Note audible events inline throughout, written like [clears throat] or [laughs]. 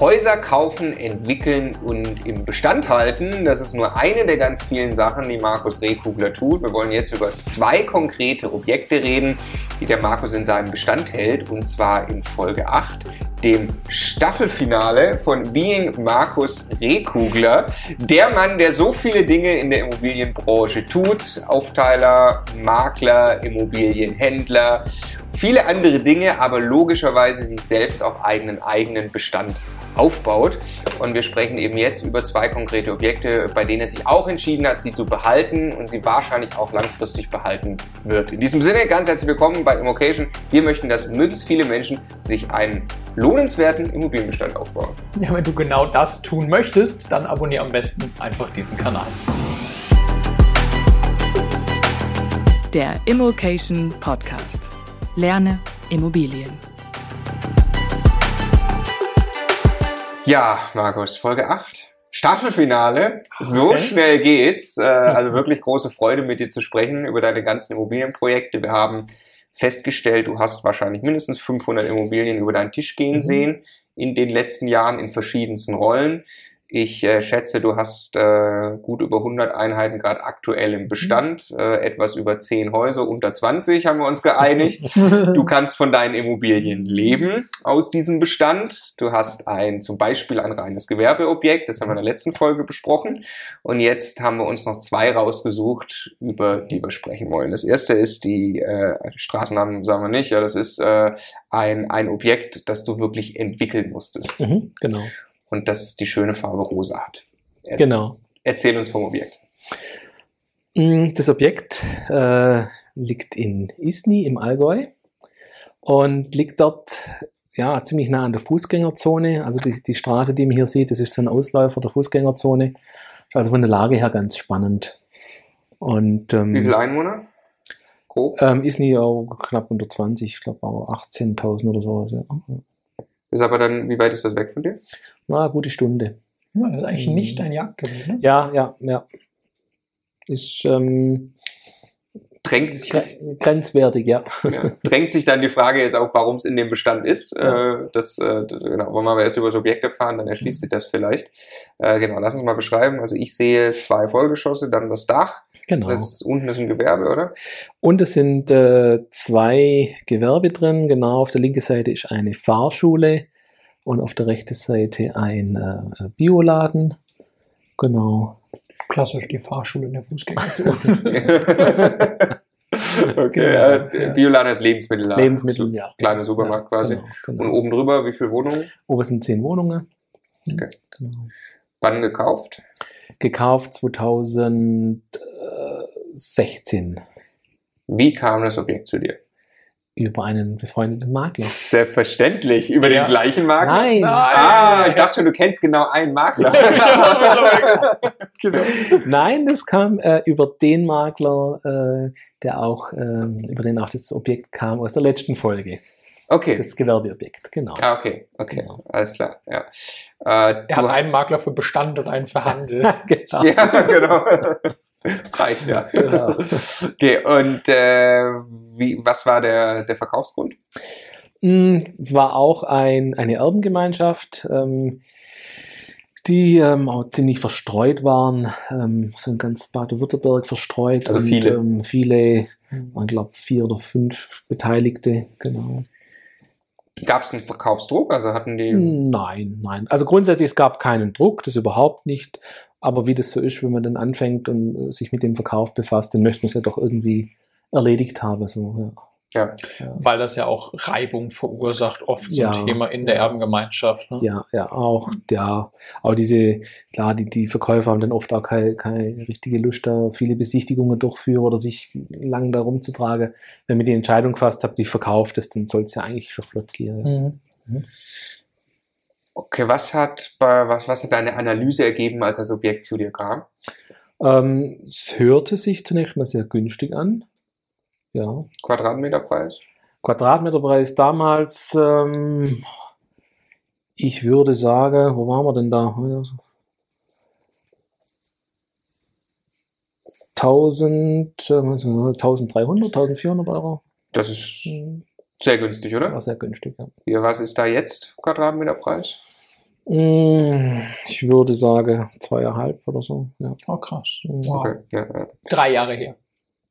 Häuser kaufen, entwickeln und im Bestand halten, das ist nur eine der ganz vielen Sachen, die Markus Rehkugler tut. Wir wollen jetzt über zwei konkrete Objekte reden, die der Markus in seinem Bestand hält, und zwar in Folge 8, dem Staffelfinale von Being Markus Rehkugler. Der Mann, der so viele Dinge in der Immobilienbranche tut. Aufteiler, Makler, Immobilienhändler, viele andere Dinge, aber logischerweise sich selbst auch eigenen eigenen Bestand aufbaut. Und wir sprechen eben jetzt über zwei konkrete Objekte, bei denen er sich auch entschieden hat, sie zu behalten und sie wahrscheinlich auch langfristig behalten wird. In diesem Sinne, ganz herzlich willkommen bei Immocation. Wir möchten, dass möglichst viele Menschen sich einen lohnenswerten Immobilienbestand aufbauen. Ja, wenn du genau das tun möchtest, dann abonniere am besten einfach diesen Kanal. Der Immocation Podcast. Lerne Immobilien. Ja, Markus, Folge 8. Staffelfinale. So Okay. schnell geht's. Äh, [laughs] also wirklich große Freude, mit dir zu sprechen über deine ganzen Immobilienprojekte. Wir haben festgestellt, du hast wahrscheinlich mindestens 500 Immobilien über deinen Tisch gehen Mhm. sehen in den letzten Jahren in verschiedensten Rollen. Ich äh, schätze, du hast äh, gut über 100 Einheiten gerade aktuell im Bestand, äh, etwas über 10 Häuser, unter 20 haben wir uns geeinigt. [laughs] Du kannst von deinen Immobilien leben aus diesem Bestand. Du hast ein, zum Beispiel ein reines Gewerbeobjekt, das haben wir in der letzten Folge besprochen. Und jetzt haben wir uns noch zwei rausgesucht, über die wir sprechen wollen. Das erste ist die, äh, Straßennamen sagen wir nicht, ja, das ist äh, ein, ein Objekt, das du wirklich entwickeln musstest Mhm, genau. Und das die schöne Farbe rosa hat. Er Genau. Erzähl uns vom Objekt. Mm, Das Objekt äh, liegt in Isny im Allgäu und liegt dort ja ziemlich nah an der Fußgängerzone. Also die, die Straße, die man hier sieht, das ist so ein Ausläufer der Fußgängerzone. Also von der Lage her ganz spannend. Und Wie ähm, viele Einwohner? Grob. ähm, Isny auch knapp unter 20, ich glaube auch 18.000 oder sowas. Ja. Ist aber dann, wie weit ist das weg von dir? Na, eine gute Stunde. Ja, das ist eigentlich Mhm. nicht dein Jagdgebiet, ne? Ja, ja, ja. Ist ähm, Drängt sich, gre- grenzwertig, ja. ja, drängt sich dann die Frage jetzt auch, warum es in dem Bestand ist. Äh, das, äh, genau, wollen wir aber erst über das Objekt erfahren, dann erschließt sich das vielleicht. Äh, genau, lass uns mal beschreiben. Also ich sehe zwei Vollgeschosse, dann das Dach. Genau. Das ist, unten ist ein Gewerbe, oder? Und es sind äh, zwei Gewerbe drin. Genau, auf der linken Seite ist eine Fahrschule und auf der rechten Seite ein äh, Bioladen. Genau. Klassisch die Fahrschule in der Fußgängerzone. [laughs] [laughs] okay, Genau, äh, ja. Bioladen ist Lebensmittelladen. Lebensmittel, So, ja. Kleiner Supermarkt quasi. Genau, genau. Und oben drüber, wie viele Wohnungen? Oben sind zehn Wohnungen. Okay. Genau. Wann gekauft? Gekauft 2016 Wie kam das Objekt zu dir? Über einen befreundeten Makler. Selbstverständlich. Über Ja. den gleichen Makler? Nein! Ah, ich dachte schon, du kennst genau einen Makler. [laughs] [laughs] genau. Nein, das kam äh, über den Makler, äh, der auch, ähm, über den auch das Objekt kam aus der letzten Folge. Okay. Das Gewerbeobjekt, genau. Ah, okay, okay, Genau. alles klar. Ja. Äh, Er hat du- einen Makler für Bestand und einen für Handel. [laughs] genau. ja, genau. [laughs] Reicht ja. Genau. Okay, und äh, wie, was war der, der Verkaufsgrund? Mm, War auch ein, eine Erbengemeinschaft, ähm, die ähm, auch ziemlich verstreut waren, ähm, so in ganz Baden-Württemberg verstreut. Also und, viele. Ähm, viele, man glaubt vier oder fünf Beteiligte, genau. Gab es einen Verkaufsdruck? Also hatten die. Nein, nein. Also grundsätzlich, es gab keinen Druck, das überhaupt nicht. Aber wie das so ist, wenn man dann anfängt und äh, sich mit dem Verkauf befasst, dann möchte man es ja doch irgendwie erledigt haben. So, Ja. ja. Weil das ja auch Reibung verursacht, oft zum Ja. Thema in der Erbengemeinschaft. Ne? Ja, ja, auch, ja, auch diese, klar, die, die Verkäufer haben dann oft auch keine, keine richtige Lust, da viele Besichtigungen durchführen oder sich lang da rumzutragen. Wenn ihr die Entscheidung gefasst habt, die verkauft ist, dann soll es ja eigentlich schon flott gehen. Mhm. Okay, was hat, was, was hat deine Analyse ergeben, als das Objekt zu dir kam? Ähm, es hörte sich zunächst mal sehr günstig an. Ja. Quadratmeterpreis? Quadratmeterpreis damals, ähm, ich würde sagen, wo waren wir denn da? 1000, äh, 1300, 1400 Euro. Das ist Hm, sehr günstig, oder? War sehr günstig, ja. Ja, was ist da jetzt Quadratmeterpreis? Mm, Ich würde sagen zweieinhalb oder so. Ja. Oh, krass. Mhm. Wow. Okay, ja, ja. Drei Jahre her.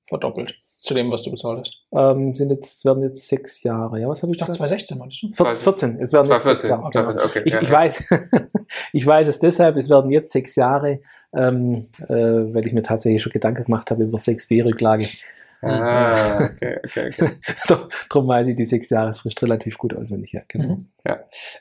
Verdoppelt. Zu dem, was du bezahlt hast. Ähm, sind jetzt, werden jetzt sechs Jahre. Ja, was habe ich Ich dachte gesagt? 2016 meinst du? Vier- 14. Es werden jetzt sechs 2014. Jahre. Genau. 2014, okay, Ich, ja, ich, ja. weiß, [laughs] ich weiß es deshalb, es werden jetzt sechs Jahre, ähm, äh, weil ich mir tatsächlich schon Gedanken gemacht habe über 6b-Rücklage. Ah, [laughs] okay, okay, okay. [laughs] Darum weiß ich die sechs Jahresfrist relativ gut auswendig. Ja, genau. Mhm.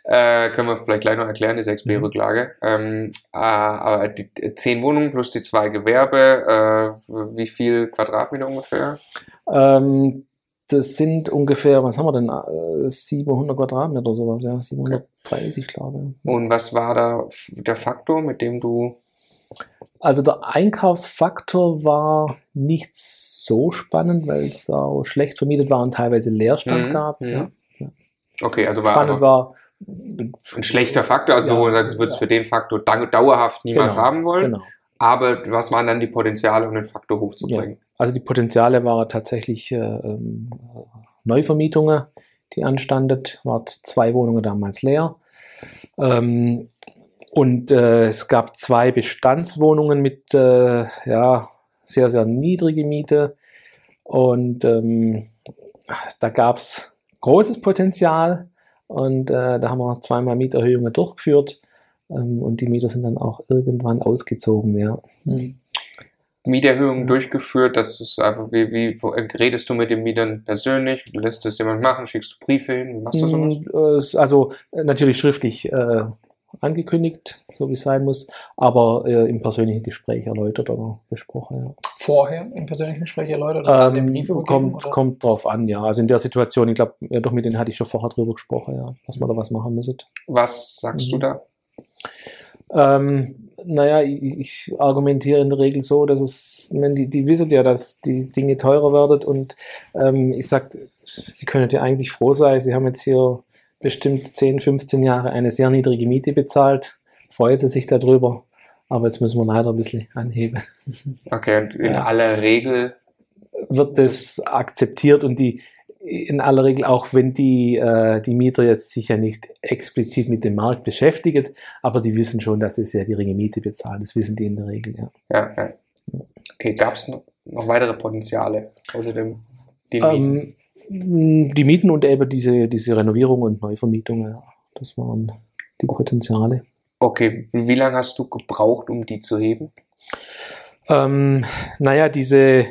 Äh, können wir vielleicht gleich noch erklären, die 6b-Rücklage. Ähm, äh, aber die äh, zehn Wohnungen plus die zwei Gewerbe, äh, wie viel Quadratmeter ungefähr? Ähm, das sind ungefähr, was haben wir denn, äh, 700 Quadratmeter oder sowas, ja, 730, glaube ich. Und was war da der Faktor, mit dem du Also der Einkaufsfaktor war nicht so spannend, weil es auch schlecht vermietet war und teilweise Leerstand Mhm, gab. mhm. Ja. Okay, also war Spannend war ein schlechter Faktor, also Ja, du würdest ja. für den Faktor dau- dauerhaft niemals Genau, haben wollen. Genau. Aber was waren dann die Potenziale, um den Faktor hochzubringen? Also die Potenziale waren tatsächlich äh, ähm, Neuvermietungen, die anstanden. Waren zwei Wohnungen damals leer. Ähm, und äh, es gab zwei Bestandswohnungen mit äh, ja, sehr, sehr niedrige Miete. Und ähm, da gab es großes Potenzial. Und äh, da haben wir zweimal Mieterhöhungen durchgeführt. Ähm, und die Mieter sind dann auch irgendwann ausgezogen. Ja. Mhm. Mieterhöhungen durchgeführt, das ist einfach, wie, wie wo- redest du mit den Mietern persönlich? Lässt es jemand machen? Schickst du Briefe hin? Machst du sowas? Mm, äh, Also äh, natürlich schriftlich äh, angekündigt, so wie es sein muss, aber äh, im persönlichen Gespräch erläutert oder besprochen. Vorher im persönlichen Gespräch erläutert Ja. den Ähm, Brief übergeben? kommt, oder? kommt drauf an, ja. Also in der Situation, ich glaube, ja, doch mit denen hatte ich schon vorher drüber gesprochen, ja, dass wir da was machen müssen. Was sagst du Mhm. da? Ähm, naja, ich, ich argumentiere in der Regel so, dass es, wenn die, die wissen ja, dass die Dinge teurer werden und ähm, ich sag, sie können ja eigentlich froh sein, sie haben jetzt hier bestimmt 10, 15 Jahre eine sehr niedrige Miete bezahlt, freuen sie sich darüber, aber jetzt müssen wir leider ein bisschen anheben. Okay, und in Ja. aller Regel, Wird das akzeptiert und die in aller Regel, auch wenn die, äh, die Mieter jetzt sich ja nicht explizit mit dem Markt beschäftigen, aber die wissen schon, dass sie sehr geringe Miete bezahlen. Das wissen die in der Regel, ja. ja, ja. Okay, gab es noch, weitere Potenziale außer dem, den Mieten? Ähm, die Mieten und eben diese, diese Renovierung und Neuvermietung, ja, das waren die Potenziale. Okay, wie, lange hast du gebraucht, um die zu heben? Ähm, naja, diese,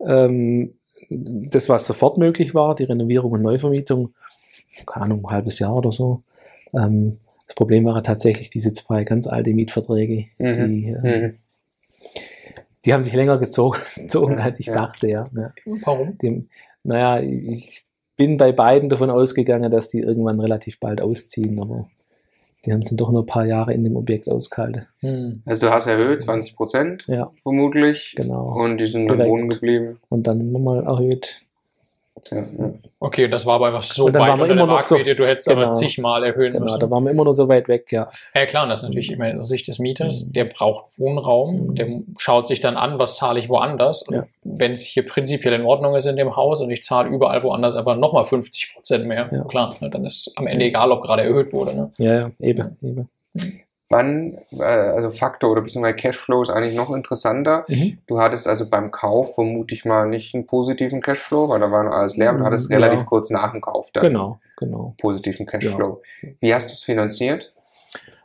ähm, das, was sofort möglich war, die Renovierung und Neuvermietung, keine Ahnung, ein halbes Jahr oder so. Ähm, das Problem waren tatsächlich diese zwei ganz alte Mietverträge, Mhm. die, äh, Mhm. die haben sich länger gezogen, [laughs] als ich ja. dachte, ja. ja. Warum? Dem, naja, ich bin bei beiden davon ausgegangen, dass die irgendwann relativ bald ausziehen, aber die haben es dann doch nur ein paar Jahre in dem Objekt ausgehalten. Hm. Also du hast erhöht, 20 Prozent Ja, vermutlich. genau. Und die sind dann Direkt. wohnen geblieben. Und dann nochmal erhöht. Ja, ja. Okay, und das war aber einfach so Und dann weit waren wir unter der immer noch so- Marktmiete, du hättest aber Genau. zigmal erhöhen Genau, müssen. da waren wir immer noch so weit weg, ja. Ja klar, und das ist natürlich immer aus Sicht des Mieters, Mhm. der braucht Wohnraum, Mhm. der schaut sich dann an, was zahle ich woanders. Und Ja. wenn es hier prinzipiell in Ordnung ist in dem Haus und ich zahle überall woanders einfach nochmal 50 Prozent mehr, Ja. klar, ne, dann ist am Ende egal, ob gerade erhöht wurde. Ne? Ja, ja, eben, eben. Wann, äh, also Faktor oder beziehungsweise Cashflow ist eigentlich noch interessanter. Mhm. Du hattest also beim Kauf vermute ich mal nicht einen positiven Cashflow, weil da war noch alles leer, aber du hattest Ja. relativ kurz nach dem Kauf dann Genau, genau. positiven Cashflow. Wie hast du es finanziert?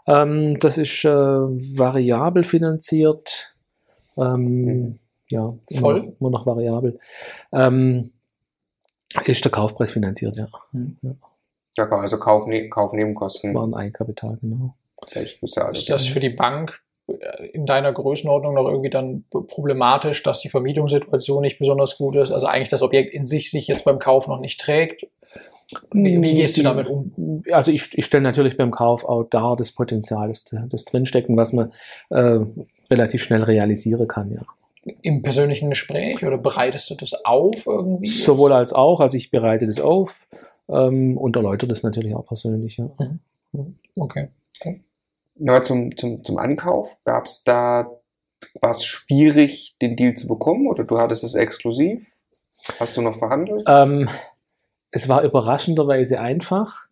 Ähm, das ist äh, variabel finanziert. Ähm, Mhm. Ja, immer Voll? noch, immer noch variabel. Ähm, ist der Kaufpreis finanziert, ja. Ja, also Kauf, ne Kaufnebenkosten War ein Eigenkapital, genau. Selbst bezahlt. Ist das für die Bank äh, in deiner Größenordnung noch irgendwie dann problematisch, dass die Vermietungssituation nicht besonders gut ist? Also eigentlich das Objekt in sich sich jetzt beim Kauf noch nicht trägt? Wie, wie gehst du damit um? Also ich, ich stelle natürlich beim Kauf auch dar das Potenzial, das, das drinsteckt und was man äh, relativ schnell realisieren kann, ja. Im persönlichen Gespräch oder bereitest du das auf irgendwie? Sowohl als auch, also ich bereite das auf ähm, und erläutere das natürlich auch persönlich, ja. Okay. Na, zum, zum, zum Ankauf, gab es da, war es schwierig, den Deal zu bekommen oder du hattest es exklusiv? Hast du noch verhandelt? Ähm, es war überraschenderweise einfach.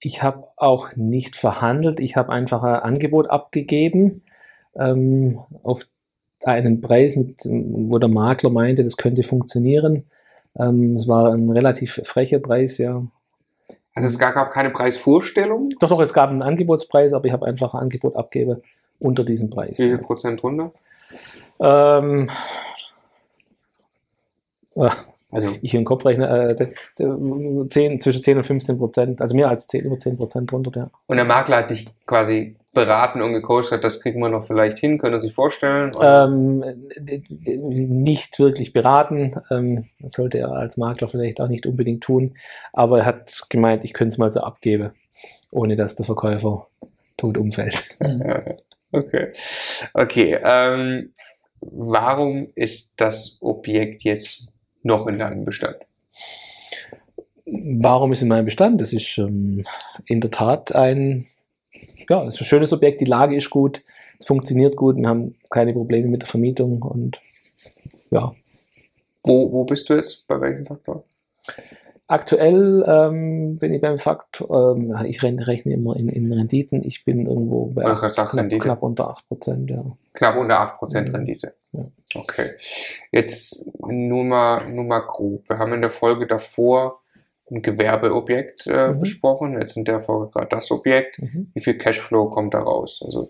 ich habe auch nicht verhandelt. Ich habe einfach ein Angebot abgegeben ähm, auf einen Preis, mit, wo der Makler meinte, das könnte funktionieren. Ähm, es war ein relativ frecher Preis, ja. Also es gab keine Preisvorstellung? Doch, doch, es gab einen Angebotspreis, aber ich habe einfach ein Angebot abgegeben unter diesem Preis. Wie viel Prozent runter? Ähm, äh, Also ich im Kopf rechne, äh, 10, zwischen 10 und 15 Prozent, also mehr als 10, über 10 Prozent runter, ja. Und der Makler hat dich quasi beraten und gecoacht, hat, das kriegen wir noch vielleicht hin, können Sie sich vorstellen? Ähm, nicht wirklich beraten, ähm, das sollte er als Makler vielleicht auch nicht unbedingt tun, aber er hat gemeint, ich könnte es mal so abgeben, ohne dass der Verkäufer tot umfällt. Okay. Okay. Ähm, warum ist das Objekt jetzt noch in deinem Bestand? Warum ist in meinem Bestand? Das ist ähm, in der Tat ein, ja, es ist ein schönes Objekt, die Lage ist gut, es funktioniert gut, wir haben keine Probleme mit der Vermietung und ja, Wo, wo bist du jetzt? Bei welchem Faktor? Aktuell ähm, bin ich beim Fakt, ähm, ich rechne immer in, in Renditen, ich bin irgendwo bei knapp, knapp unter 8%, ja. Knapp unter 8% Mhm. Rendite. Ja. Okay. Jetzt nur mal, nur mal grob. Wir haben in der Folge davor ein Gewerbeobjekt äh, Mhm. besprochen. Jetzt in der Folge gerade das Objekt. Mhm. Wie viel Cashflow kommt da raus? Also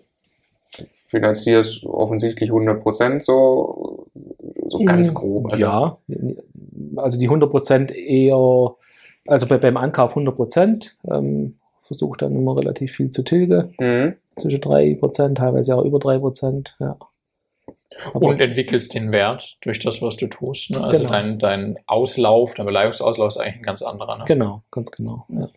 finanzierst offensichtlich 100% so, so ganz grob. Also, Ja, also die 100% eher, also bei, beim Ankauf 100%, ähm, versuche dann immer relativ viel zu tilgen, Mhm. zwischen 3%, teilweise auch über 3%, ja. Aber- Und entwickelst den Wert durch das, was du tust. Ne? Also Genau. dein, dein Auslauf, dein Beleihungsauslauf ist eigentlich ein ganz anderer. Ne? Genau, ganz genau. Ja.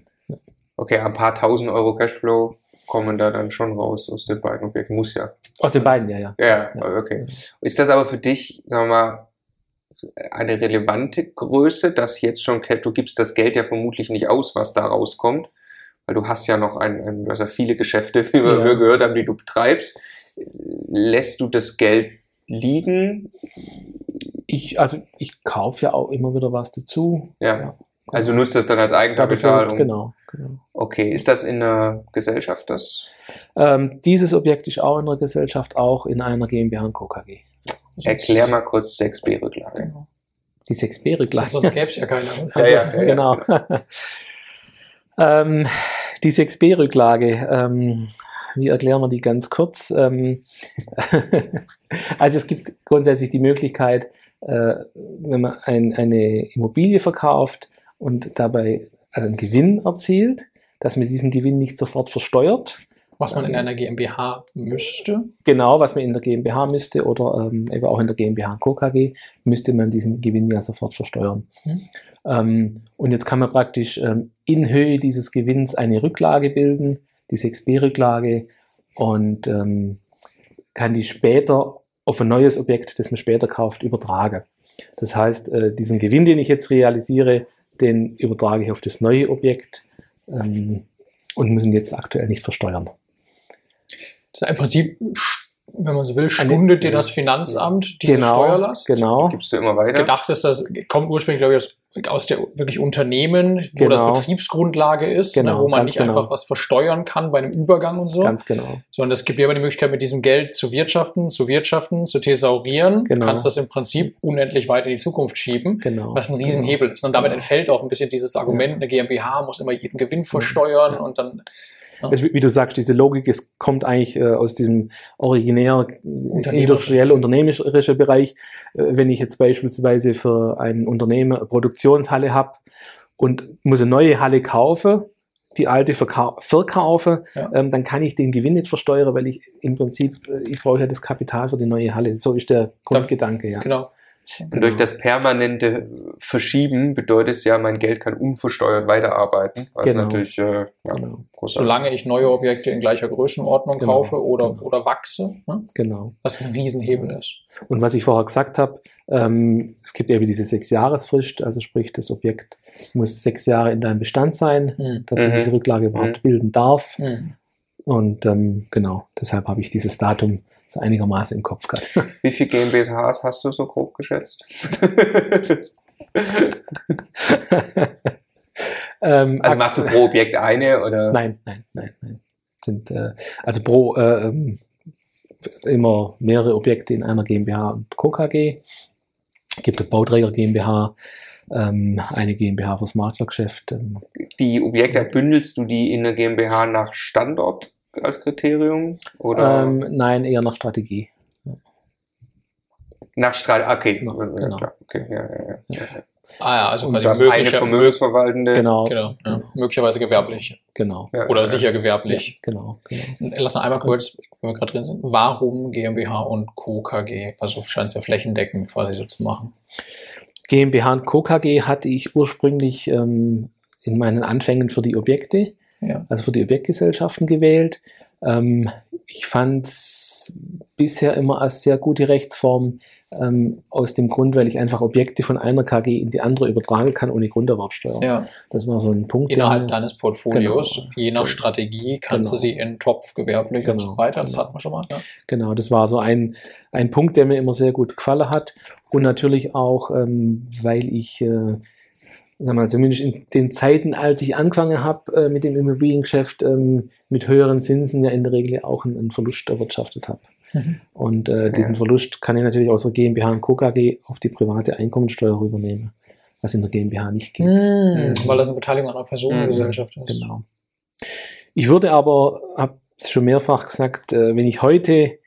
Okay, ein paar tausend Euro Cashflow kommen da dann schon raus aus den beiden Objekten. Muss ja. Aus den beiden, ja, ja. Ja, Ja. okay. Ist das aber für dich, sagen wir mal, eine relevante Größe, dass jetzt schon, du gibst das Geld ja vermutlich nicht aus, was da rauskommt, weil du hast ja noch ein, ein du hast ja viele Geschäfte, wie wir Ja. wir gehört haben, die du betreibst. Lässt du das Geld liegen? Ich, also ich kaufe ja auch immer wieder was dazu. Ja. Ja. Also nutzt das dann als Eigenkapital? um- Genau, genau. Okay, ist das in einer Gesellschaft das? Ähm, dieses Objekt ist auch in der Gesellschaft, auch in einer GmbH und Co. KG. Erklär mal kurz 6b-Rücklage. Genau. Die 6B Sonst, gäbe es ja keine. ne? [laughs] Ja, ja, ja, genau. [laughs] ähm, die 6B-Rücklage, ähm, wie erklären wir die ganz kurz? Ähm, [laughs] also es gibt grundsätzlich die Möglichkeit, äh, wenn man ein, eine Immobilie verkauft und dabei also einen Gewinn erzielt, dass man diesen Gewinn nicht sofort versteuert. Was man in einer GmbH müsste. Genau, was man in der GmbH müsste oder ähm, eben auch in der GmbH und Co. KG müsste man diesen Gewinn ja sofort versteuern. Mhm. Ähm, und jetzt kann man praktisch ähm, in Höhe dieses Gewinns eine Rücklage bilden, die 6b-Rücklage, und ähm, kann die später auf ein neues Objekt, das man später kauft, übertragen. Das heißt, äh, diesen Gewinn, den ich jetzt realisiere, den übertrage ich auf das neue Objekt ähm, und muss ihn jetzt aktuell nicht versteuern. Das ist im Prinzip, wenn man so will, stundet dir das Finanzamt diese genau, Steuerlast. Genau. Gibst du immer weiter? Gedacht ist, das kommt ursprünglich, glaube ich, aus, aus der wirklich Unternehmen, wo Genau. das Betriebsgrundlage ist, Genau, ne, wo man nicht genau. einfach was versteuern kann bei einem Übergang und so, Ganz genau. sondern es gibt dir aber die Möglichkeit, mit diesem Geld zu wirtschaften, zu wirtschaften, zu thesaurieren. Genau. Du kannst das im Prinzip unendlich weit in die Zukunft schieben. Genau. Was ein Riesenhebel ist. Und damit Genau. entfällt auch ein bisschen dieses Argument, eine GmbH muss immer jeden Gewinn versteuern Ja. und dann Also, wie wie du sagst, diese Logik, es kommt eigentlich äh, aus diesem originär äh, industriell unternehmerische Bereich. Äh, wenn ich jetzt beispielsweise für ein Unternehmen eine Produktionshalle habe und muss eine neue Halle kaufen, die alte verkau verkaufe, Ja. ähm, dann kann ich den Gewinn nicht versteuern, weil ich im Prinzip, äh, ich brauche ja das Kapital für die neue Halle. So ist der Grundgedanke, ja. genau. Und durch das permanente Verschieben bedeutet es ja, mein Geld kann unversteuert weiterarbeiten. Was Genau. natürlich äh, ja, Genau. Großartig. Solange ich neue Objekte in gleicher Größenordnung Genau. kaufe oder, Genau. oder wachse, ne? genau. was ein Riesenhebel ist. Und was ich vorher gesagt habe, ähm, es gibt eben diese Sechs-Jahresfrist, also sprich, das Objekt muss sechs Jahre in deinem Bestand sein, Hm. dass man Mhm. diese Rücklage überhaupt bilden darf. Hm. Und ähm, genau, deshalb habe ich dieses Datum so einigermaßen im Kopf gehabt. [laughs] Wie viel GmbHs hast du so grob geschätzt? [laughs] Ähm, Also machst du pro Objekt eine oder? Nein, nein, nein, nein. Sind äh, also pro äh, ähm, immer mehrere Objekte in einer GmbH und Co. KG. Gibt eine Bauträger GmbH, ähm, eine GmbH fürs Maklergeschäft. Ähm, Die Objekte bündelst du die in der GmbH nach Standort als Kriterium oder ähm, nein, eher nach Strategie. nach Strategie? Okay, ja, genau. okay, ja, ja, ja. Ah ja, also Und quasi du hast eine Vermögensverwaltende. Genau, genau, ja, möglicherweise gewerblich genau. Ja, oder ja. sicher gewerblich. Genau, genau. Lass noch einmal kurz, wenn wir gerade drin sind, warum GmbH und Co. KG? Also scheint es ja flächendeckend quasi so zu machen. GmbH und Co. KG hatte ich ursprünglich ähm, in meinen Anfängen für die Objekte, Ja. also für die Objektgesellschaften gewählt. Ähm, ich fand es bisher immer als sehr gute Rechtsform ähm, aus dem Grund, weil ich einfach Objekte von einer KG in die andere übertragen kann ohne Grunderwerbsteuer. ja. Das war so ein Punkt. Innerhalb deines Portfolios, Genau. je nach Genau. Strategie, kannst Genau. du sie in Topf gewerblich und Genau. so weiter. Das Genau. hatten wir schon mal. Ja. Genau, das war so ein, ein Punkt, der mir immer sehr gut gefallen hat. Und natürlich auch, ähm, weil ich, äh, sag mal, zumindest in den Zeiten, als ich angefangen habe äh, mit dem Immobiliengeschäft, ähm, mit höheren Zinsen ja in der Regel auch einen, einen Verlust erwirtschaftet habe. Mhm. Und äh, diesen Ja. Verlust kann ich natürlich aus der GmbH und Co. KG auf die private Einkommensteuer rübernehmen, was in der GmbH nicht geht. Mhm. Weil das eine Beteiligung einer Personengesellschaft ist. Genau. Ich würde aber, habe es schon mehrfach gesagt, äh, wenn ich heute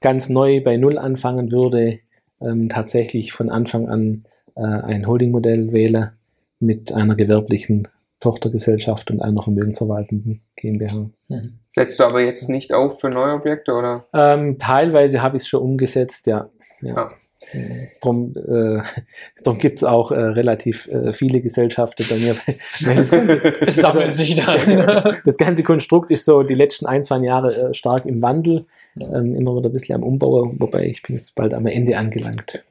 ganz neu bei Null anfangen würde, ähm, tatsächlich von Anfang an äh, ein Holdingmodell wähle mit einer gewerblichen Tochtergesellschaft und einer vermögensverwaltenden GmbH. Mhm. Setzt du aber jetzt nicht auf für neue Objekte oder? Ähm, teilweise habe ich es schon umgesetzt, ja. ja. Ja. Drum, äh, [laughs] drum gibt es auch äh, relativ äh, viele Gesellschaften bei mir. [laughs] Das ganze, Es sammelt sich dann. [laughs] das ganze Konstrukt ist so die letzten ein, zwei Jahre äh, stark im Wandel, ähm, immer wieder ein bisschen am Umbau, wobei ich bin jetzt bald am Ende angelangt.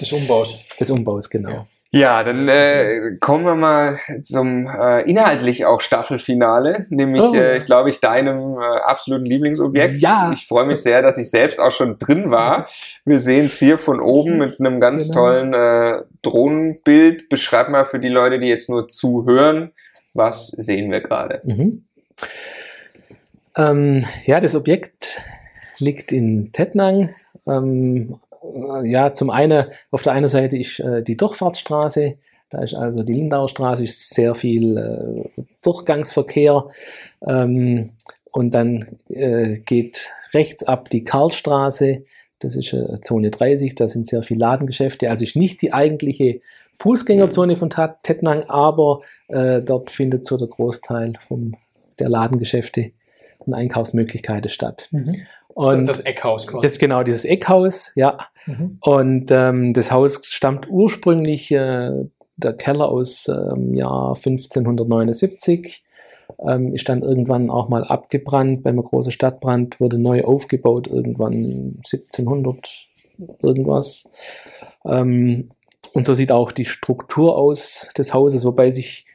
des Umbaus. Des Umbaus, genau. Ja. Ja, dann äh, kommen wir mal zum äh, inhaltlich auch Staffelfinale, nämlich, Oh. äh, ich glaube ich, deinem äh, absoluten Lieblingsobjekt. Ja. Ich freue mich sehr, dass ich selbst auch schon drin war. Wir sehen es hier von oben mit einem ganz Genau. tollen äh, Drohnenbild. Beschreib mal für die Leute, die jetzt nur zuhören, was sehen wir gerade? Mhm. Ähm, ja, das Objekt liegt in Tettnang. Ähm, äh, ja, zum einen, auf der einen Seite ist äh, die Durchfahrtsstraße, da ist also die Lindauer Straße, ist sehr viel äh, Durchgangsverkehr. Ähm, und dann äh, geht rechts ab die Karlstraße, das ist äh, Zone 30, da sind sehr viele Ladengeschäfte. Also ist nicht die eigentliche Fußgängerzone von Tettnang, aber äh, dort findet so der Großteil vom, der Ladengeschäfte und Einkaufsmöglichkeiten statt. Und das Eckhaus quasi. das ist genau dieses Eckhaus, ja. Mhm. Und ähm, das Haus stammt ursprünglich äh, der Keller aus ähm, Jahr 1579. Ähm, ist dann irgendwann auch mal abgebrannt beim großen Stadtbrand, wurde neu aufgebaut, irgendwann 1700 irgendwas. Ähm, und so sieht auch die Struktur aus des Hauses, wobei sich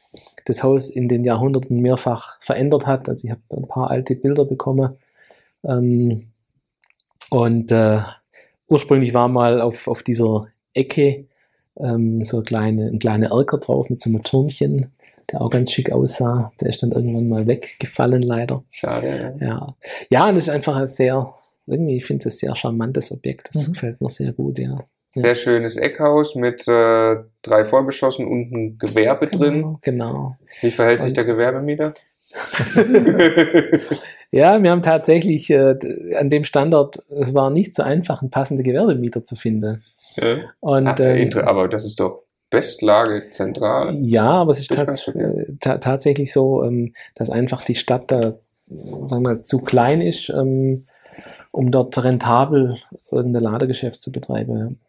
das Haus in den Jahrhunderten mehrfach verändert hat. Also ich habe ein paar alte Bilder bekommen. Ähm, und äh, ursprünglich war mal auf, auf dieser Ecke ähm, so kleine, ein kleiner Erker drauf mit so einem Türmchen, der auch ganz schick aussah. Der ist dann irgendwann mal weggefallen, leider. Schade. Ja, ja und es ist einfach ein sehr, irgendwie, ich finde es ein sehr charmantes Objekt. Das Mhm. gefällt mir sehr gut, ja. Sehr schönes Eckhaus mit äh, drei Vollgeschossen und ein Gewerbe drin. Genau, genau. Wie verhält sich Und- der Gewerbemieter? [laughs] [laughs] Ja, wir haben tatsächlich äh, an dem Standort, es war nicht so einfach, einen passenden Gewerbemieter zu finden. Ja. Und, Ah, ähm, aber das ist doch Bestlage zentral. Ja, aber es ist tats äh, ta tatsächlich so, ähm, dass einfach die Stadt da, sagen wir, zu klein ist, ähm, um dort rentabel irgendein Ladegeschäft zu betreiben.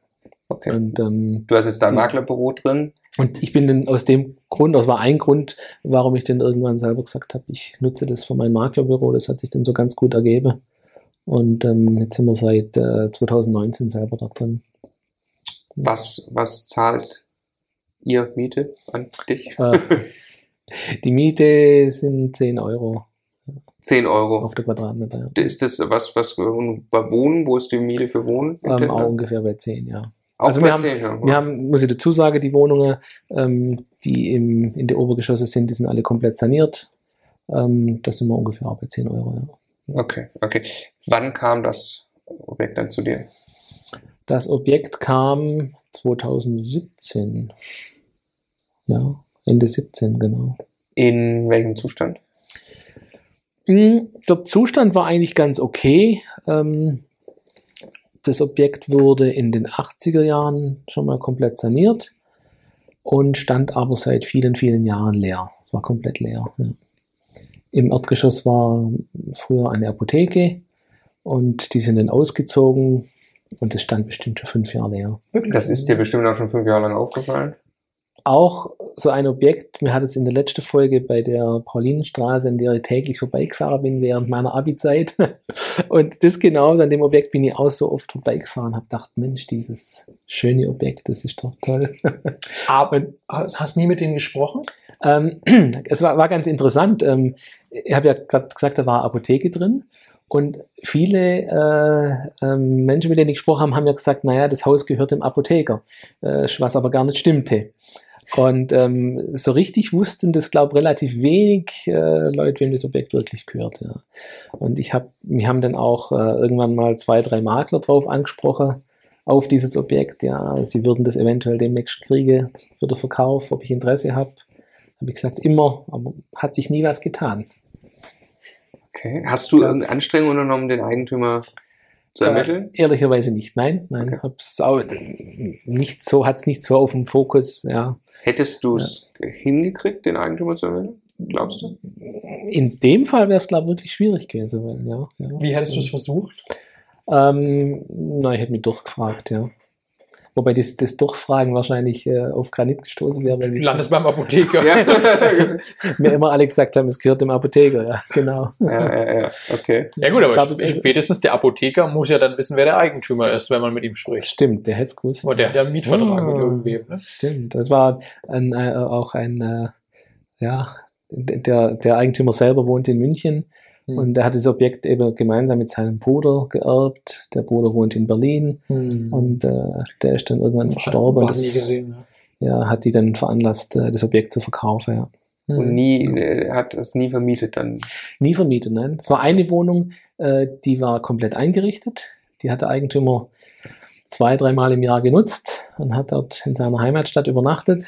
Okay. Und, ähm, Du hast jetzt dein Die- Maklerbüro drin. und ich bin dann aus dem Grund, das war ein Grund, warum ich dann irgendwann selber gesagt habe, ich nutze das für mein Maklerbüro. Das hat sich dann so ganz gut ergeben. Und ähm, jetzt sind wir seit äh, 2019 selber da drin. Was, was zahlt ihr Miete an dich? Äh, [laughs] die Miete sind 10 Euro 10 Euro. auf der Quadratmeter. Ja. Ist das was, was bei Wohnen? Wo ist die Miete für Wohnen? Ähm, auch ungefähr bei 10, ja. Auch also wir haben- 10, ja. Wir haben, muss ich dazu sagen, die Wohnungen, ähm, die im, in der Obergeschosse sind, die sind alle komplett saniert. Ähm, das sind wir ungefähr auch bei 10 Euro. Ja. Okay, okay. Wann kam das Objekt dann zu dir? Das Objekt kam 2017. Ja, Ende 17, genau. In welchem Zustand? Mm, Der Zustand war eigentlich ganz okay. Ähm, Das Objekt wurde in den 80er Jahren schon mal komplett saniert und stand aber seit vielen, vielen Jahren leer. Es war komplett leer. Ja. Im Erdgeschoss war früher eine Apotheke und die sind dann ausgezogen und es stand bestimmt schon fünf Jahre leer. Das ist dir bestimmt auch schon fünf Jahre lang aufgefallen. Auch so ein Objekt, mir hat es in der letzten Folge bei der Paulinenstraße, an der ich täglich vorbeigefahren bin während meiner Abi-Zeit. [laughs] Und das genau, an dem Objekt bin ich auch so oft vorbeigefahren, habe gedacht, Mensch, dieses schöne Objekt, das ist doch toll. [laughs] Aber hast du nie mit denen gesprochen? Ähm, [clears throat] es war, war ganz interessant. Ähm, ich habe ja gerade gesagt, da war Apotheke drin. Und viele äh, ähm, Menschen, mit denen ich gesprochen habe, haben ja gesagt, naja, das Haus gehört dem Apotheker, äh, was aber gar nicht stimmte. Und ähm, so richtig wussten das, glaube ich, relativ wenig äh, Leute, wem das Objekt wirklich gehört. Ja. Und ich habe, wir haben dann auch äh, irgendwann mal zwei, drei Makler drauf angesprochen auf dieses Objekt. Ja, sie würden das eventuell demnächst kriegen für den Verkauf, ob ich Interesse habe. Habe ich gesagt, immer, aber hat sich nie was getan. Okay. Hast du irgendeine Anstrengung unternommen, den Eigentümer zu ermitteln? Äh, ehrlicherweise nicht. Nein, nein, Okay. hab's auch nicht so, hat's nicht so auf dem Fokus. Ja, Hättest du es hingekriegt, den Eigentümer zu ermitteln? Glaubst du? in dem Fall wäre es glaube ich wirklich schwierig gewesen. Ja, ja. Wie hättest du es versucht? Ähm, na, ich hätte mich durchgefragt, ja. Wobei das, das Durchfragen wahrscheinlich äh, auf Granit gestoßen wäre, weil landest beim Apotheker. Ja. [laughs] mir immer alle gesagt haben, es gehört dem Apotheker. Ja, genau. ja, ja, ja, okay. Ja gut, aber Ich glaub, ist- spätestens der Apotheker muss ja dann wissen, wer der Eigentümer ist, wenn man mit ihm spricht. Stimmt, der hätte es gewusst. Aber der hat ja einen Mietvertrag Oh. mit irgendwem. Ne? Stimmt, das war ein, äh, auch ein, äh, ja, der, der Eigentümer selber wohnt in München Hm. und der hat das Objekt eben gemeinsam mit seinem Bruder geerbt. Der Bruder wohnt in Berlin und äh, der ist dann irgendwann verstorben. Das, nie gesehen. Ne? Ja, hat die dann veranlasst, äh, das Objekt zu verkaufen, ja. Und nie, äh, hat es nie vermietet dann. Nie vermietet, nein. Es war eine Wohnung, äh, die war komplett eingerichtet. Die hat der Eigentümer zwei, dreimal im Jahr genutzt und hat dort in seiner Heimatstadt übernachtet.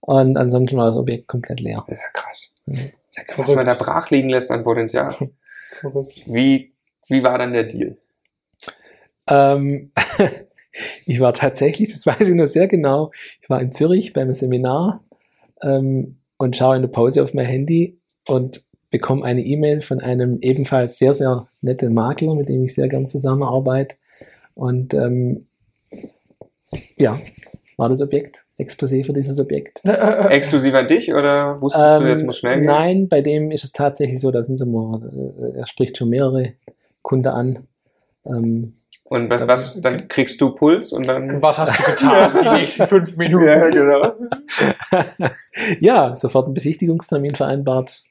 Und ansonsten war das Objekt komplett leer. Das ist ja krass. Mhm. Ja krass, was man da brach liegen lässt an Potenzial. [laughs] Verrückt. Wie, wie war dann der Deal? Ähm, [laughs] ich war tatsächlich, das weiß ich noch sehr genau, ich war in Zürich beim Seminar ähm, und schaue in der Pause auf mein Handy und bekomme eine E-Mail von einem ebenfalls sehr, sehr netten Makler, mit dem ich sehr gern zusammenarbeite. Und ähm, ja, war das Objekt, Exposé für dieses Objekt. Exklusiv an dich oder wusstest du, jetzt Ähm, muss schnell gehen? Nein, bei dem ist es tatsächlich so, da sind sie mal, äh, er spricht schon mehrere Kunden an. Ähm, Und was, was, dann kriegst du Puls und dann. Was hast du getan die [laughs] nächsten fünf Minuten? Ja, genau. [laughs] ja, sofort einen Besichtigungstermin vereinbart.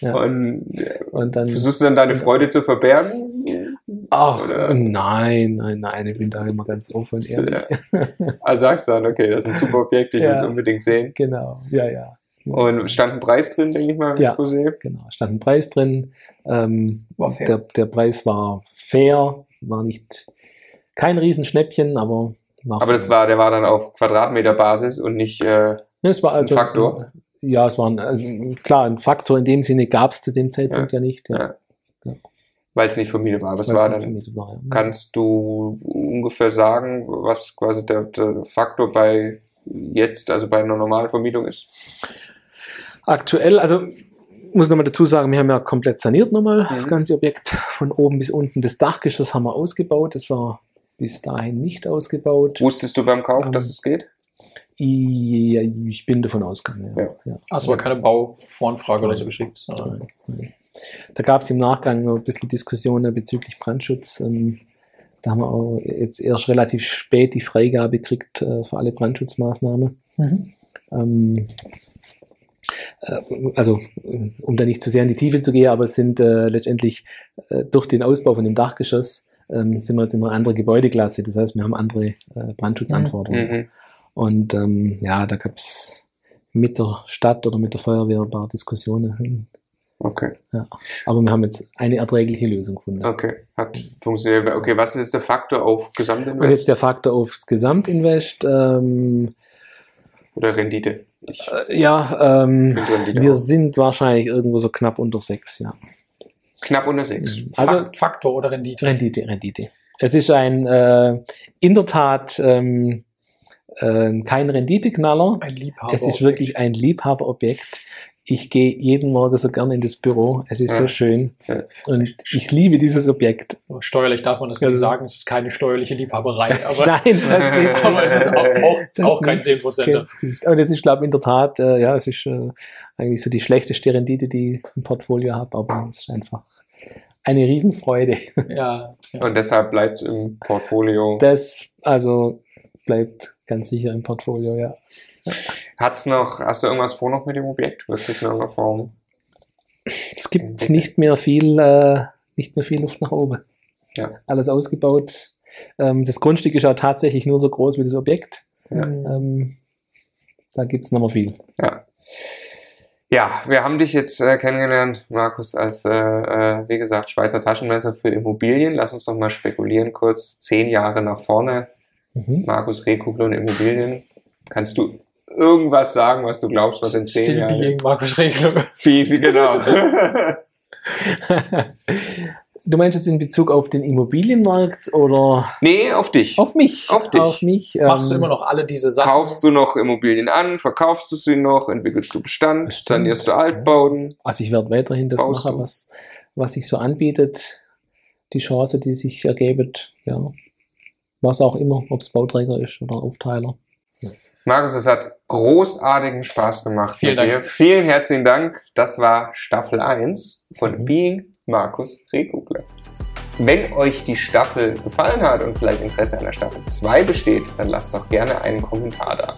Ja. Und Und dann. versuchst du dann deine Freude zu verbergen? Ach, oder? nein, nein, nein, ich bin da immer ganz offen und ehrlich. Ja. Also sagst du dann, okay, das ist ein super Objekt, ich will es Ja. unbedingt sehen. Genau, ja, ja. Und stand ein Preis drin, denke ich mal, im Ja. Exposé. Genau, stand ein Preis drin. Ähm, War fair. Der, der Preis war fair, war nicht kein Riesenschnäppchen, aber war Aber das war, der war dann auf Quadratmeterbasis und nicht, äh, Ne, es war ein also, Faktor? Ja, es war ein, also, klar, ein Faktor in dem Sinne gab es zu dem Zeitpunkt ja, nicht. Ja, Ja. Weil es nicht vermietet war. Was war dann? vermietet war, ja. Kannst du ungefähr sagen, was quasi der, der Faktor bei jetzt, also bei einer normalen Vermietung ist? Aktuell, also muss nochmal dazu sagen, wir haben ja komplett saniert nochmal das Mhm. ganze Objekt von oben bis unten. Das Dachgeschoss haben wir ausgebaut. Das war bis dahin nicht ausgebaut. Wusstest du beim Kauf, Ähm, dass es geht? Ich, ich bin davon ausgegangen. Ja. Ja. Ja. Hast aber keine Bauvoranfrage oder so geschickt. Nein, nein. Da gab es im Nachgang noch ein bisschen Diskussionen bezüglich Brandschutz. Ähm, da haben wir auch jetzt erst relativ spät die Freigabe gekriegt äh, für alle Brandschutzmaßnahmen. Mhm. Ähm, äh, also, äh, um da nicht zu sehr in die Tiefe zu gehen, aber es sind äh, letztendlich äh, durch den Ausbau von dem Dachgeschoss ähm, sind wir jetzt in einer anderen Gebäudeklasse. Das heißt, wir haben andere Brandschutzanforderungen. Mhm. Und ähm, ja, da gab es mit der Stadt oder mit der Feuerwehr ein paar Diskussionen. Okay, Ja. Aber wir haben jetzt eine erträgliche Lösung gefunden. okay. Hat funktioniert. Okay, was ist der Faktor auf Und jetzt Gesamtinvest der Faktor aufs Gesamtinvest. Ähm, oder Rendite? Ich äh, ja, ähm, Rendite wir auch. sind wahrscheinlich irgendwo so knapp unter sechs, ja. knapp unter sechs. Also Fakt, Faktor oder Rendite? Rendite, Rendite. Es ist ein äh, in der Tat ähm, äh, kein Renditeknaller. Ein Liebhaber. Es ist wirklich ein Liebhaberobjekt. Ich gehe jeden Morgen so gerne in das Büro. Es ist Ja. so schön. Und ich liebe dieses Objekt. Steuerlich darf man das nicht Ja. sagen, es ist keine steuerliche Liebhaberei, [laughs] aber, Nein, das [laughs] geht aber es ist auch, auch, Das auch kein nicht, 10%. das geht nicht. Und es ist, glaube ich, in der Tat, äh, ja, es ist äh, eigentlich so die schlechteste Rendite, die ich im Portfolio habe, aber es ist einfach eine Riesenfreude. Ja, ja. Und deshalb bleibt im Portfolio. Das also bleibt ganz sicher im Portfolio, ja. Hat's noch, hast du irgendwas vor noch mit dem Objekt? Wirst du es in irgendeiner Form? Es gibt nicht mehr viel, äh, nicht mehr viel Luft nach oben. Ja. Alles ausgebaut. Ähm, das Grundstück ist auch tatsächlich nur so groß wie das Objekt. Ja. Ähm, da gibt es noch mal viel. Ja. Ja, wir haben dich jetzt äh, kennengelernt, Markus, als, äh, äh, wie gesagt, Schweizer Taschenmesser für Immobilien. Lass uns doch mal spekulieren, kurz zehn Jahre nach vorne. Mhm. Markus Rehkugler und Immobilien. Kannst du irgendwas sagen, was du glaubst, was in zehn Jahren ist? Markus Regler. Wie, wie genau. [laughs] du meinst jetzt in Bezug auf den Immobilienmarkt oder nee, auf dich. auf mich? Auf dich. Auf mich. Machst du ähm, immer noch alle diese Sachen? Kaufst du noch Immobilien an? Verkaufst du sie noch? Entwickelst du Bestand? Sanierst du Altbauten? Also ich werde weiterhin das Baust machen, was, was sich so anbietet. Die Chance, die sich ergibt, ja. Was auch immer, ob es Bauträger ist oder Aufteiler. Markus, es hat großartigen Spaß gemacht Vielen mit Dank. dir. Vielen herzlichen Dank. Das war Staffel 1 von Mhm. Being Markus Rehkugler. Wenn euch die Staffel gefallen hat und vielleicht Interesse an der Staffel 2 besteht, dann lasst doch gerne einen Kommentar da.